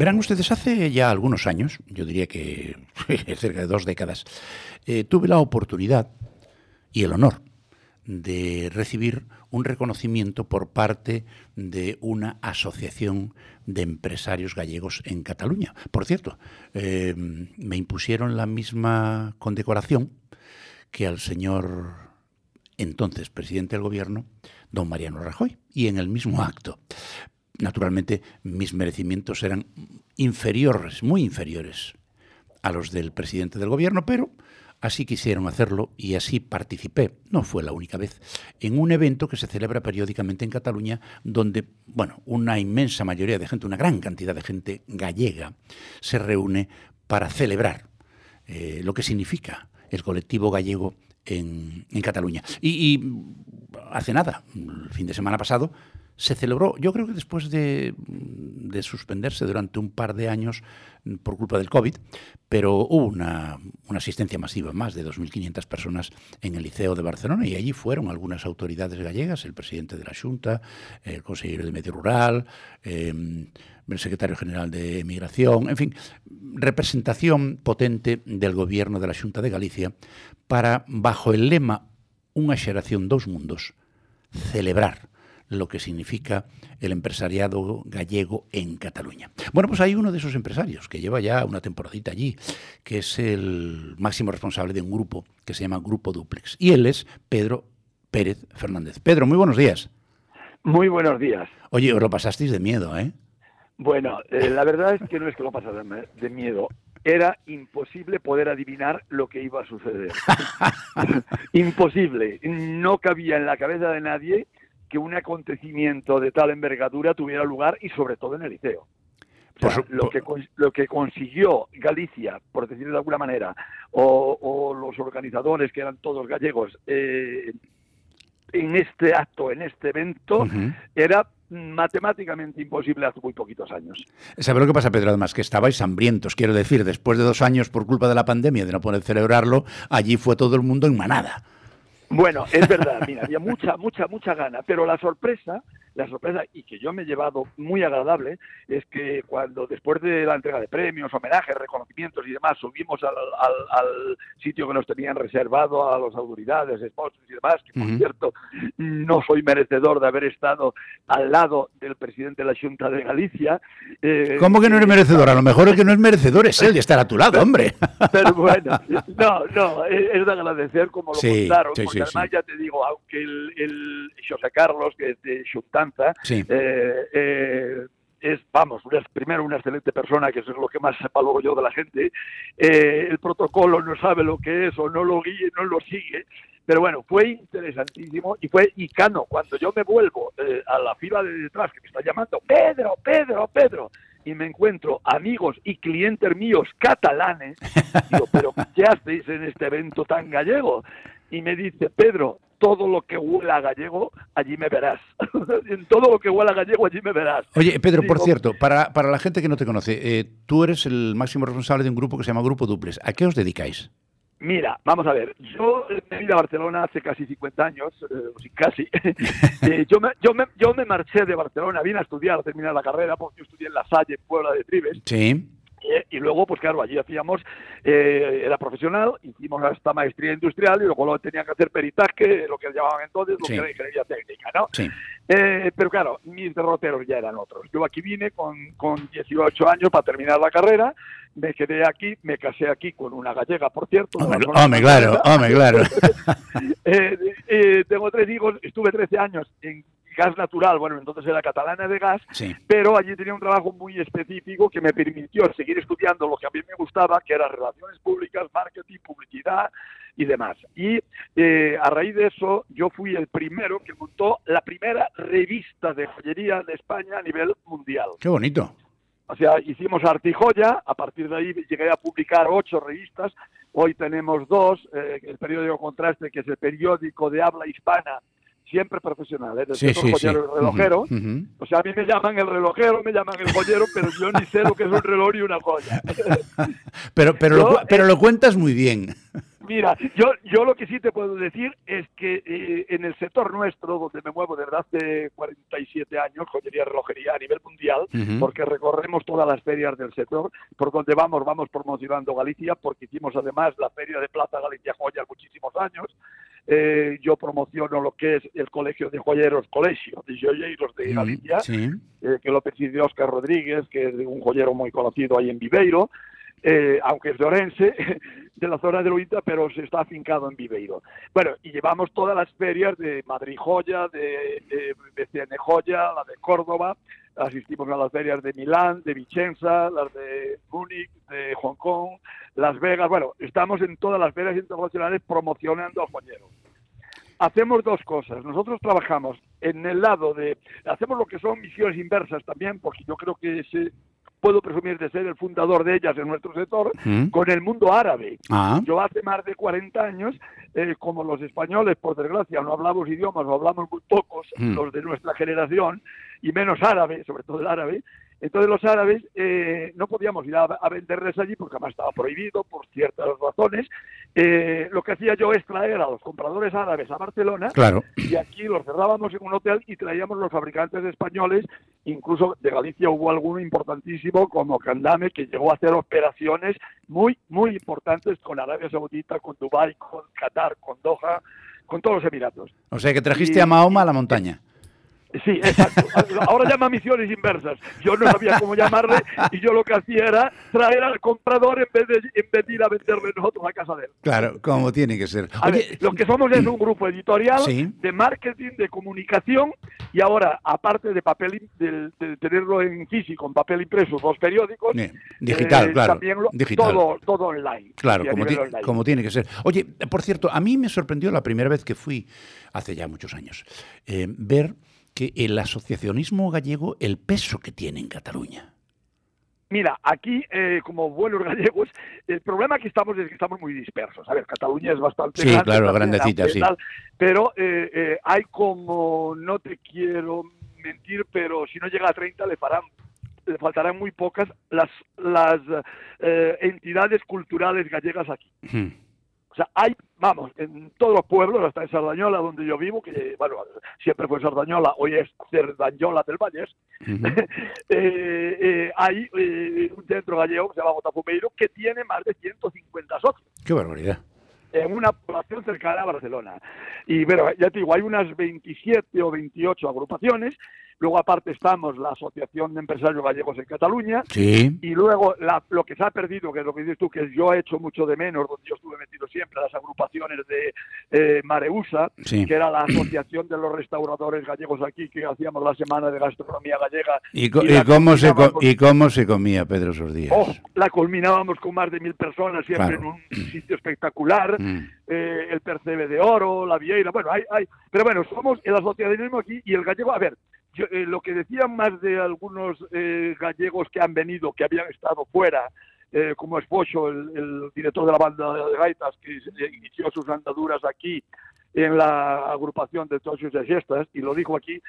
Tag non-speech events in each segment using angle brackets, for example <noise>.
Verán ustedes, hace ya algunos años, yo diría que <laughs> cerca de dos décadas, eh, tuve la oportunidad y el honor de recibir un reconocimiento por parte de una asociación de empresarios gallegos en Cataluña. Por cierto, eh, me impusieron la misma condecoración que al señor entonces presidente del gobierno, don Mariano Rajoy, y en el mismo acto. Naturalmente, mis merecimientos eran inferiores, muy inferiores a los del presidente del gobierno, pero Así quisieron hacerlo y así participé, no fue la única vez, en un evento que se celebra periódicamente en Cataluña, donde, bueno, una inmensa mayoría de gente, una gran cantidad de gente gallega, se reúne para celebrar eh, lo que significa el colectivo gallego en, Cataluña. y hace nada, el fin de semana pasado, se celebró, yo creo que después de, suspenderse durante un par de años por culpa del COVID, pero hubo una, asistencia masiva, más de 2.500 personas en el Liceo de Barcelona, y allí fueron algunas autoridades gallegas, el presidente de la Junta, el consejero de Medio Rural, em, el secretario general de Migración, en fin, representación potente del gobierno de la Junta de Galicia para, bajo el lema Una xeración dos mundos, celebrar lo que significa el empresariado gallego en Cataluña. Bueno, pues hay uno de esos empresarios que lleva ya una temporadita allí, que es el máximo responsable de un grupo que se llama Grupo Duplex. Y él es Pedro Pérez Fernández. Pedro, muy buenos días. Muy buenos días. Oye, os lo pasasteis de miedo, ¿eh? Bueno, eh, la verdad es que no es que lo pasara de miedo. Era imposible poder adivinar lo que iba a suceder. <laughs> imposible. No cabía en la cabeza de nadie que un acontecimiento de tal envergadura tuviera lugar y sobre todo en el liceo. lo, que, lo que consiguió Galicia, por decirlo de alguna manera, o, los organizadores, que eran todos gallegos, eh, en este acto, en este evento, era matemáticamente imposible hace muy poquitos años. ¿Sabe lo que pasa, Pedro? Además, que estabais hambrientos, quiero decir, después de dos años por culpa de la pandemia, de no poder celebrarlo, allí fue todo el mundo en manada. Bueno, es verdad, mira, había mucha, mucha, mucha gana, pero la sorpresa la sorpresa y que yo me he llevado muy agradable es que cuando después de la entrega de premios, homenajes, reconocimientos y demás, subimos al, sitio que nos tenían reservado a las autoridades, esposos y demás, que por cierto no soy merecedor de haber estado al lado del presidente de la Junta de Galicia. Eh, ¿Cómo que no eres merecedor? A lo mejor el que no es merecedor es él de estar a tu lado, <laughs> hombre. Pero bueno, no, no, es de agradecer como lo contaron, además ya te digo, aunque el, el José Carlos, que es de Junta sí. Eh, eh, es, vamos, primero una excelente persona, que eso es lo que más valoro yo de la gente. Eh, el protocolo no sabe lo que es o no lo guíe, no lo sigue. Pero bueno, fue interesantísimo y fue icano. Cuando yo me vuelvo a la fila de detrás que me está llamando, Pedro, Pedro, Pedro, y me encuentro amigos y clientes míos catalanes, digo, pero ¿qué hacéis en este evento tan gallego? Y me dice, Pedro, todo lo que huela gallego, allí me verás. <laughs> en todo lo que huela gallego, allí me verás. Oye, Pedro, por cierto, para, para, la gente que no te conoce, eh, tú eres el máximo responsable de un grupo que se llama Grupo Duples. ¿A qué os dedicáis? Mira, vamos a ver, yo me vine a Barcelona hace casi 50 años, eh, casi. <laughs> Eh, yo, me, yo, me, yo me marché de Barcelona, vine a estudiar, a terminar la carrera, porque yo estudié en La Salle, en Puebla de Tribes. Sí y luego, pues claro, allí hacíamos, eh, era profesional, hicimos esta maestría industrial y luego tenía que hacer peritaje, lo que llamaban entonces, lo que era ingeniería técnica, ¿no? Eh, pero claro, mis derroteros ya eran otros. Yo aquí vine con, con 18 años para terminar la carrera, me quedé aquí, me casé aquí con una gallega, por cierto. Hombre, claro, hombre, claro. <laughs> Eh, tengo tres hijos, estuve 13 años en gas natural, bueno, entonces era catalana de gas, pero allí tenía un trabajo muy específico que me permitió seguir estudiando lo que a mí me gustaba, que era relaciones públicas, marketing, publicidad y demás. Y eh, a raíz de eso, yo fui el primero que montó la primera revista de joyería de España a nivel mundial. Qué bonito. O sea, hicimos Artijoya, a partir de ahí llegué a publicar ocho revistas, hoy tenemos dos, eh, el periódico Contraste, que es el periódico de habla hispana siempre profesional, ¿eh? sí, sí, joyero relojero. O sea, a mí me llaman el relojero, me llaman el joyero, pero yo ni sé lo que es un reloj y una joya. <laughs> pero pero, lo, pero lo cuentas muy bien. <laughs> Mira, yo, yo lo que sí te puedo decir es que eh, en el sector nuestro, donde me muevo desde hace 47 años, joyería, relojería a nivel mundial, porque recorremos todas las ferias del sector, por donde vamos, vamos promocionando Galicia, porque hicimos además la feria de Plaza Galicia Joya muchísimos años. Eh, yo promociono lo que es el Colegio de Joyeros, Colegio de Joyeros de Galicia, eh, que lo preside Oscar Rodríguez, que es un joyero muy conocido ahí en Viveiro. Eh, aunque es de Orense, <laughs> de la zona de Luita, pero se está afincado en Viveiro. Bueno, y llevamos todas las ferias de Madrid Joya, de, de BCN Joya, la de Córdoba, asistimos a las ferias de Milán, de Vicenza, las de Múnich, de Hong Kong, Las Vegas, bueno, estamos en todas las ferias internacionales promocionando al joyero. Hacemos dos cosas. Nosotros trabajamos en el lado de, hacemos lo que son misiones inversas también, porque yo creo que ese puedo presumir de ser el fundador de ellas en nuestro sector, mm. con el mundo árabe. Ah. Yo hace más de 40 años, eh, como los españoles, por desgracia, no hablamos idiomas o hablamos muy pocos, mm. los de nuestra generación, y menos árabe, sobre todo el árabe, entonces los árabes eh, no podíamos ir a, venderles allí porque además estaba prohibido por ciertas razones. Eh, lo que hacía yo es traer a los compradores árabes a Barcelona claro. y aquí los cerrábamos en un hotel y traíamos los fabricantes españoles, incluso de Galicia hubo alguno importantísimo como Candame que llegó a hacer operaciones muy, muy importantes con Arabia Saudita, con Dubái, con Qatar, con Doha, con todos los Emiratos. O sea que trajiste a Mahoma a la montaña. Sí, exacto. Ahora llama misiones inversas. Yo no sabía cómo llamarle y yo lo que hacía era traer al comprador en vez de, en ir a venderle nosotros a casa de él. Claro, como tiene que ser. lo que somos es un grupo editorial de marketing, de comunicación y ahora, aparte de papel, de, tenerlo en físico, en papel impreso, dos periódicos, digital, eh, claro. También Todo, todo online. Claro, como, como tiene que ser. Oye, por cierto, a mí me sorprendió la primera vez que fui, hace ya muchos años, eh, ver que el asociacionismo gallego, el peso que tiene en Cataluña. Mira, aquí, eh, como buenos gallegos, el problema que estamos es que estamos muy dispersos. A ver, Cataluña es bastante sí, claro, grandecita, sí. pero eh, eh, hay como, no te quiero mentir, pero si no llega a 30 le farán le faltarán muy pocas las las entidades culturales gallegas aquí. O sea, hay, vamos, en todos los pueblos, hasta en Sardañola, donde yo vivo, que, bueno, siempre fue Sardañola, hoy es Sardañola del Valles, <laughs> eh, eh, hay eh, un centro gallego que se llama Botafumeiro que tiene más de 150 socios. ¡Qué barbaridad! En una población cercana a Barcelona. Y, bueno, ya te digo, hay unas 27 o 28 agrupaciones Luego, aparte, estamos la Asociación de Empresarios Gallegos en Cataluña. Sí. Y luego, lo que se ha perdido, que es lo que dices tú, que yo he hecho mucho de menos, donde yo estuve metido siempre, las agrupaciones de eh, Mareusa, que era la Asociación de los Restauradores Gallegos aquí, que hacíamos la Semana de Gastronomía Gallega. ¿Y, cómo, se ¿y cómo se comía, Pedro esos días? Oh, la culminábamos con más de mil personas, siempre en un sitio espectacular. Mm. Eh, el Percebe de Oro, la Vieira, bueno, hay, hay. Pero bueno, somos el asociacionismo aquí y el gallego, a ver, eh, lo que decían más de algunos eh, gallegos que han venido, que habían estado fuera, eh, como es el, director de la banda de gaitas, que inició sus andaduras aquí en la agrupación de todos sus gestas, y lo dijo aquí,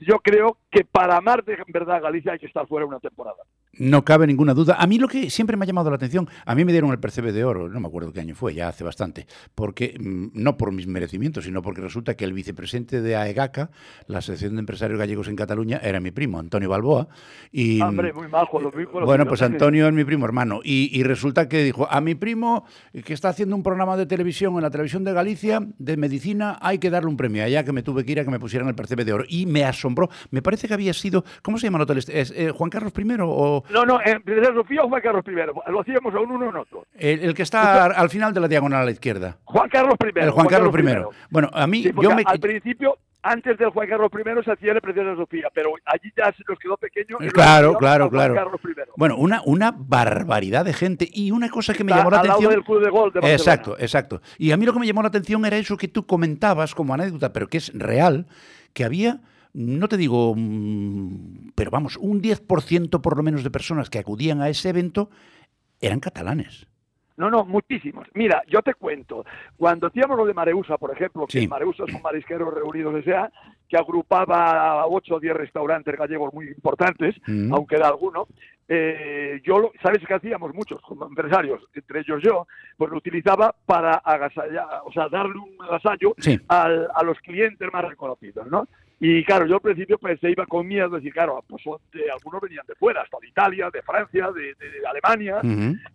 yo creo que para amar de verdad Galicia hay que estar fuera una temporada. No cabe ninguna duda. A mí lo que siempre me ha llamado la atención, a mí me dieron el Percebe de Oro, no me acuerdo qué año fue, ya hace bastante, porque mm, no por mis merecimientos, sino porque resulta que el vicepresidente de AEGACA, la Asociación de Empresarios Gallegos en Cataluña, era mi primo, Antonio Balboa. Y, Hombre, muy mismo. Bueno, pues Antonio es mi primo hermano. Y, resulta que dijo, a mi primo que está haciendo un programa de televisión en la televisión de Galicia, de medicina, hay que darle un premio. Allá que me tuve que ir a que me pusieran el Percebe de Oro. Y me asombró. Me parece que había sido, ¿cómo se llama el hotel? ¿Es, eh, ¿Juan Carlos I o...? No, no, en Princesa Sofía o Juan Carlos I. Lo hacíamos a un uno en otro. El, que está al final de la diagonal a la izquierda. Juan Carlos I. El Juan, Carlos, I. Bueno, a mí... yo me... Al principio antes del Juan Carlos I se hacía el Princesa Sofía, pero allí ya se nos quedó pequeño. claro, claro, claro. Bueno, una, una barbaridad de gente y una cosa que me llamó la atención. del club de gol de exacto, exacto. Y a mí lo que me llamó la atención era eso que tú comentabas como anécdota, pero que es real, que había no te digo, mm, pero vamos, un 10% por lo menos de personas que acudían a ese evento eran catalanes. No, no, muchísimos. Mira, yo te cuento, cuando hacíamos lo de Mareusa, por ejemplo, que Mareusa son marisqueros reunidos, que agrupaba a 8 o 10 restaurantes gallegos muy importantes, mm. aunque era alguno, eh, yo, ¿sabes qué hacíamos muchos como empresarios, entre ellos yo? Pues lo utilizaba para agasallar, o sea, darle un agasallo a los clientes más reconocidos, ¿no? Y claro, yo al principio se iba con miedo, decir, claro, pues algunos venían de fuera, hasta de Italia, de Francia, de, Alemania,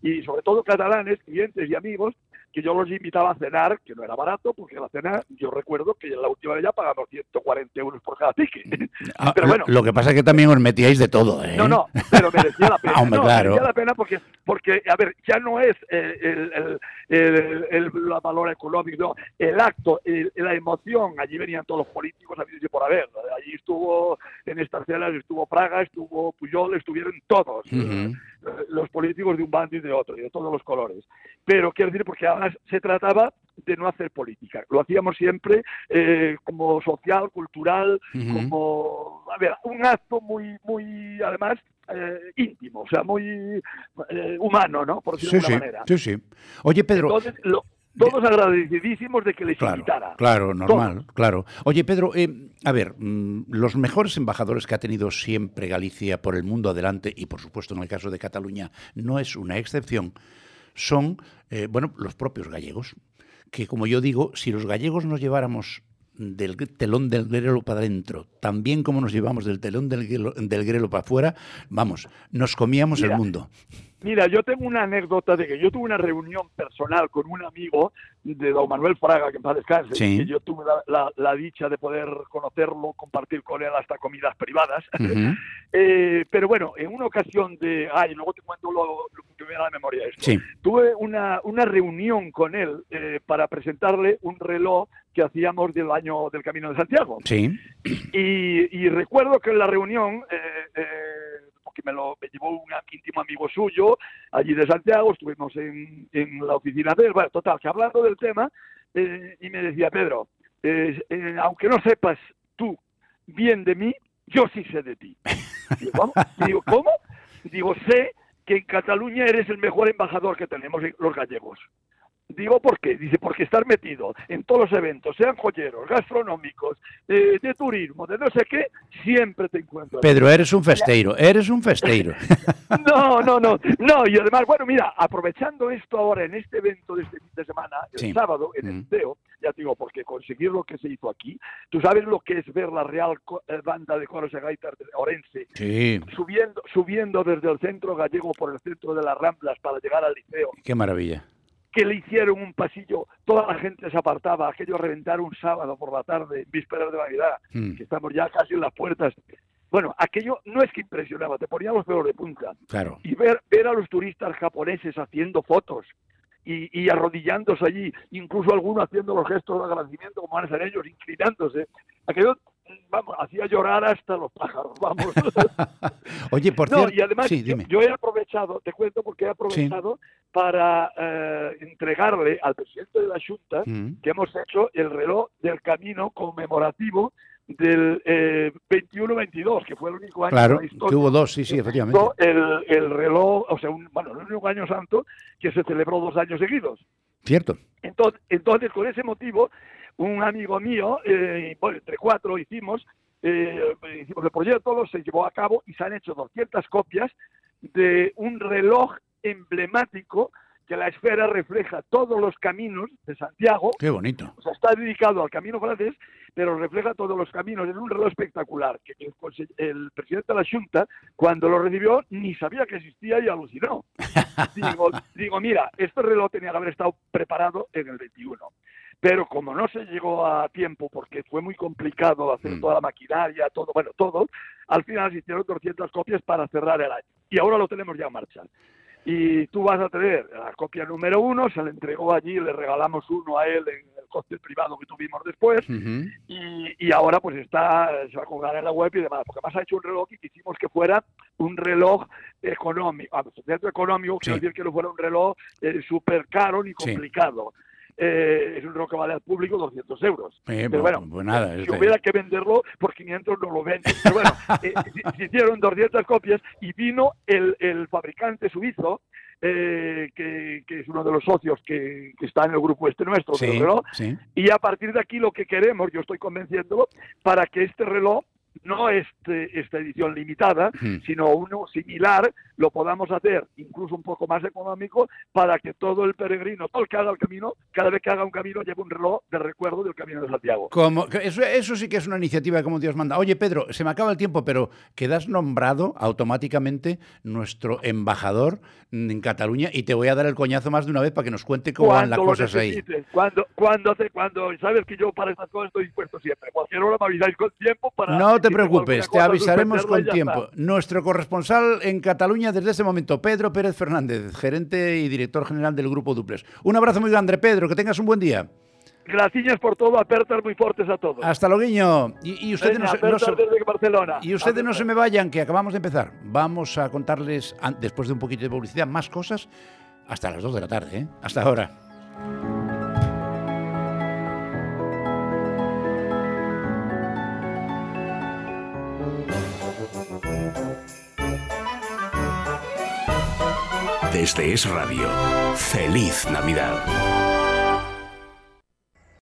y sobre todo catalanes, clientes y amigos, que yo los invitaba a cenar, que no era barato, porque la cena, yo recuerdo que en la última vez ya pagamos 140 euros por cada ticket. Ah, <laughs> pero bueno. Lo que pasa es que también os metíais de todo, ¿eh? No, no, pero merecía la <laughs> pena. Ah, merecía la pena porque, porque, a ver, ya no es el, el, el, valor económico, el acto, la emoción. Allí venían todos los políticos a por haber. Allí estuvo, en estas cenas estuvo Praga, estuvo Puyol, estuvieron todos. Los políticos de un bando y de otro, y de todos los colores. Pero quiero decir, porque se trataba de no hacer política. Lo hacíamos siempre eh, como social, cultural, como, a ver, un acto muy, muy, además, eh, íntimo, o sea, muy eh, humano, ¿no? Por decirlo de alguna manera. Sí, sí. Oye, Pedro. todos agradecidísimos de que les claro, invitara. Claro, normal, claro. Oye, Pedro, a ver, mm, los mejores embajadores que ha tenido siempre Galicia por el mundo adelante, y por supuesto en el caso de Cataluña no es una excepción, son, bueno, los propios gallegos que, como yo digo, si los gallegos nos lleváramos del telón del grelo para adentro, también como nos llevamos del telón del grelo, del grelo para afuera, vamos, nos comíamos el mundo. Mira, yo tengo una anécdota de que yo tuve una reunión personal con un amigo de don Manuel Fraga, que en paz descanse, que yo tuve la, dicha de poder conocerlo, compartir con él hasta comidas privadas. <laughs> Eh, pero bueno, en una ocasión de... Ay, luego te cuento lo, que me da la memoria esto. Tuve una, una reunión con él eh, para presentarle un reloj que hacíamos del año del Camino de Santiago. Sí. Y, recuerdo que en la reunión... Eh, que me lo llevó un íntimo amigo suyo allí de Santiago, estuvimos en, en la oficina de él, bueno, total, que hablando del tema, eh, y me decía, Pedro, eh, eh, aunque no sepas tú bien de mí, yo sí sé de ti. Digo, ¿cómo? Digo, ¿cómo? Digo, sé que en Cataluña eres el mejor embajador que tenemos los gallegos. Digo, ¿por qué? Dice, porque estar metido en todos los eventos, sean joyeros, gastronómicos, de turismo, de no sé qué, siempre te encuentro. Pedro, eres un festeiro, eres un festeiro. <laughs> no, no, no, no, y además, bueno, mira, aprovechando esto ahora en este evento de este fin de semana, el sábado, en el TEO, ya te digo, porque conseguir lo que se hizo aquí, tú sabes lo que es ver la Real eh, Banda de Coros y Gaitas de Orense, subiendo, subiendo desde el centro gallego por el centro de las Ramblas para llegar al liceo. Qué maravilla que le hicieron un pasillo, toda la gente se apartaba, aquello reventar un sábado por la tarde, vísperas de Navidad, mm. que estamos ya casi en las puertas. Bueno, aquello no es que impresionaba, te ponía los pelos de punta. Claro. Y ver, ver a los turistas japoneses haciendo fotos y, y arrodillándose allí, incluso algunos haciendo los gestos de agradecimiento como van a hacer ellos, inclinándose. Aquello vamos, hacía llorar hasta los pájaros, <laughs> vamos. <laughs> Oye, por cierto, y además yo, he aprovechado, te cuento porque he aprovechado para eh, entregarle al presidente de la Junta mm. que hemos hecho el reloj del camino conmemorativo del eh, 21-22, que fue el único año claro, que hubo dos, sí, sí, efectivamente. El, el reloj, o sea, un, bueno, el único año santo que se celebró dos años seguidos. Cierto. Entonces, entonces con ese motivo, un amigo mío, eh, entre cuatro hicimos, eh, hicimos el proyecto, se llevó a cabo y se han hecho 200 copias de un reloj emblemático que la esfera refleja todos los caminos de Santiago. Qué bonito. O sea, está dedicado al camino francés, pero refleja todos los caminos. Es un reloj espectacular que el, presidente de la Junta, cuando lo recibió, ni sabía que existía y alucinó. <laughs> digo, digo, mira, este reloj tenía que haber estado preparado en el 21 pero como no se llegó a tiempo porque fue muy complicado hacer mm. toda la maquinaria, todo, bueno, todo, al final se hicieron 200 copias para cerrar el año. Y ahora lo tenemos ya en marcha. Y tú vas a tener la copia número uno, se le entregó allí, le regalamos uno a él en el coste privado que tuvimos después, y, ahora pues está, se va a colgar en la web y demás, porque además ha hecho un reloj y quisimos que fuera un reloj económico, dentro económico, quiero decir que no fuera un reloj eh, súper caro ni complicado. Eh, es un reloj que vale al público 200 euros. pero bueno, pues nada, si hubiera que venderlo por 500 no lo venden. Pero bueno, <laughs> eh, se, hicieron 200 copias y vino el, el fabricante suizo, eh, que, es uno de los socios que, está en el grupo este nuestro, reloj, y a partir de aquí lo que queremos, yo estoy convenciéndolo, para que este reloj no este, esta edición limitada, sino uno similar, lo podamos hacer incluso un poco más económico para que todo el peregrino, todo el que haga el camino, cada vez que haga un camino lleve un reloj de recuerdo del Camino de Santiago. Como, eso, eso sí que es una iniciativa como Dios manda. Oye, Pedro, se me acaba el tiempo, pero quedas nombrado automáticamente nuestro embajador en Cataluña y te voy a dar el coñazo más de una vez para que nos cuente cómo van las cosas ahí. Cuando, cuando, te, cuando sabes que yo para estas cosas estoy dispuesto siempre. Cualquier hora me avisáis con tiempo para... No te preocupes, te avisaremos con tiempo. Nuestro corresponsal en Cataluña desde ese momento, Pedro Pérez Fernández, gerente y director general del Grupo Duples. Un abrazo muy grande, Pedro, que tengas un buen día. Gracias por todo, apertas muy fuertes a todos. Hasta luego, Y, y ustedes, no, se, y ustedes no se me vayan, que acabamos de empezar. Vamos a contarles, después de un poquito de publicidad, más cosas hasta las 2 de la tarde. ¿eh? Hasta ahora. Desde Es Radio, feliz Navidad.